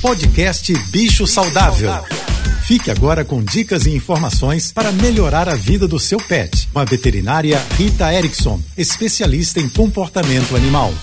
Podcast Bicho Saudável. Fique agora com dicas e informações para melhorar a vida do seu pet. Com a veterinária Rita Erickson, especialista em comportamento animal.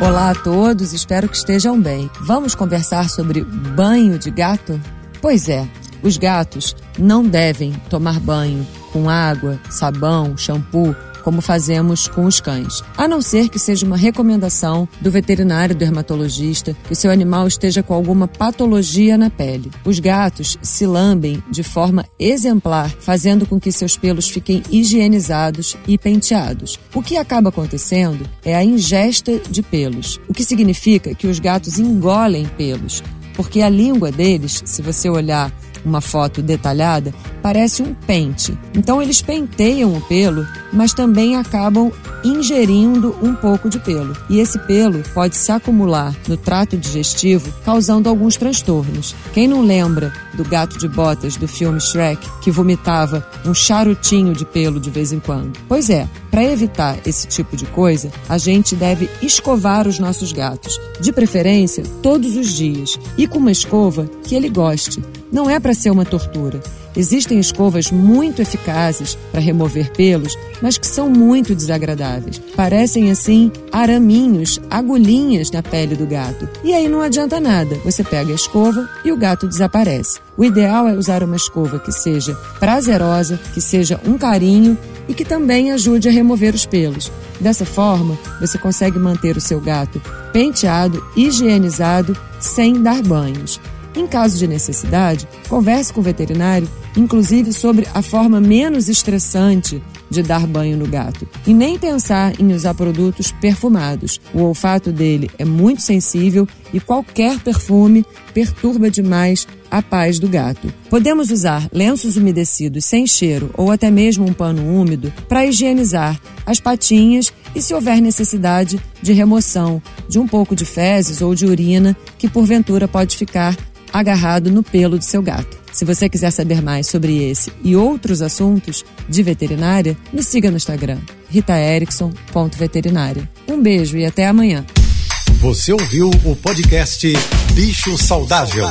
Olá a todos, espero que estejam bem. Vamos conversar sobre banho de gato? Pois é, os gatos não devem tomar banho com água, sabão, shampoo como fazemos com os cães. A não ser que seja uma recomendação do veterinário dermatologista que o seu animal esteja com alguma patologia na pele. Os gatos se lambem de forma exemplar, fazendo com que seus pelos fiquem higienizados e penteados. O que acaba acontecendo é a ingesta de pelos, o que significa que os gatos engolem pelos, porque a língua deles, se você olhar uma foto detalhada, parece um pente. Então eles penteiam o pelo, mas também acabam ingerindo um pouco de pelo. E esse pelo pode se acumular no trato digestivo, causando alguns transtornos. Quem não lembra do gato de botas do filme Shrek, que vomitava um charutinho de pelo de vez em quando? Pois é, para evitar esse tipo de coisa, a gente deve escovar os nossos gatos, de preferência todos os dias, e com uma escova que ele goste. Não é para ser uma tortura. Existem escovas muito eficazes para remover pelos, mas que são muito desagradáveis. Parecem assim araminhos, agulhinhas na pele do gato. E aí não adianta nada. Você pega a escova e o gato desaparece. O ideal é usar uma escova que seja prazerosa, que seja um carinho e que também ajude a remover os pelos. Dessa forma, você consegue manter o seu gato penteado, higienizado, sem dar banhos. Em caso de necessidade, converse com o veterinário, inclusive sobre a forma menos estressante de dar banho no gato. E nem pensar em usar produtos perfumados. O olfato dele é muito sensível e qualquer perfume perturba demais a paz do gato. Podemos usar lenços umedecidos sem cheiro ou até mesmo um pano úmido para higienizar as patinhas e, se houver necessidade, de remoção de um pouco de fezes ou de urina que porventura pode ficar agarrado no pelo do seu gato. Se você quiser saber mais sobre esse e outros assuntos de veterinária, me siga no Instagram, ritaerickson.veterinária. Um beijo e até amanhã. Você ouviu o podcast Bicho Saudável.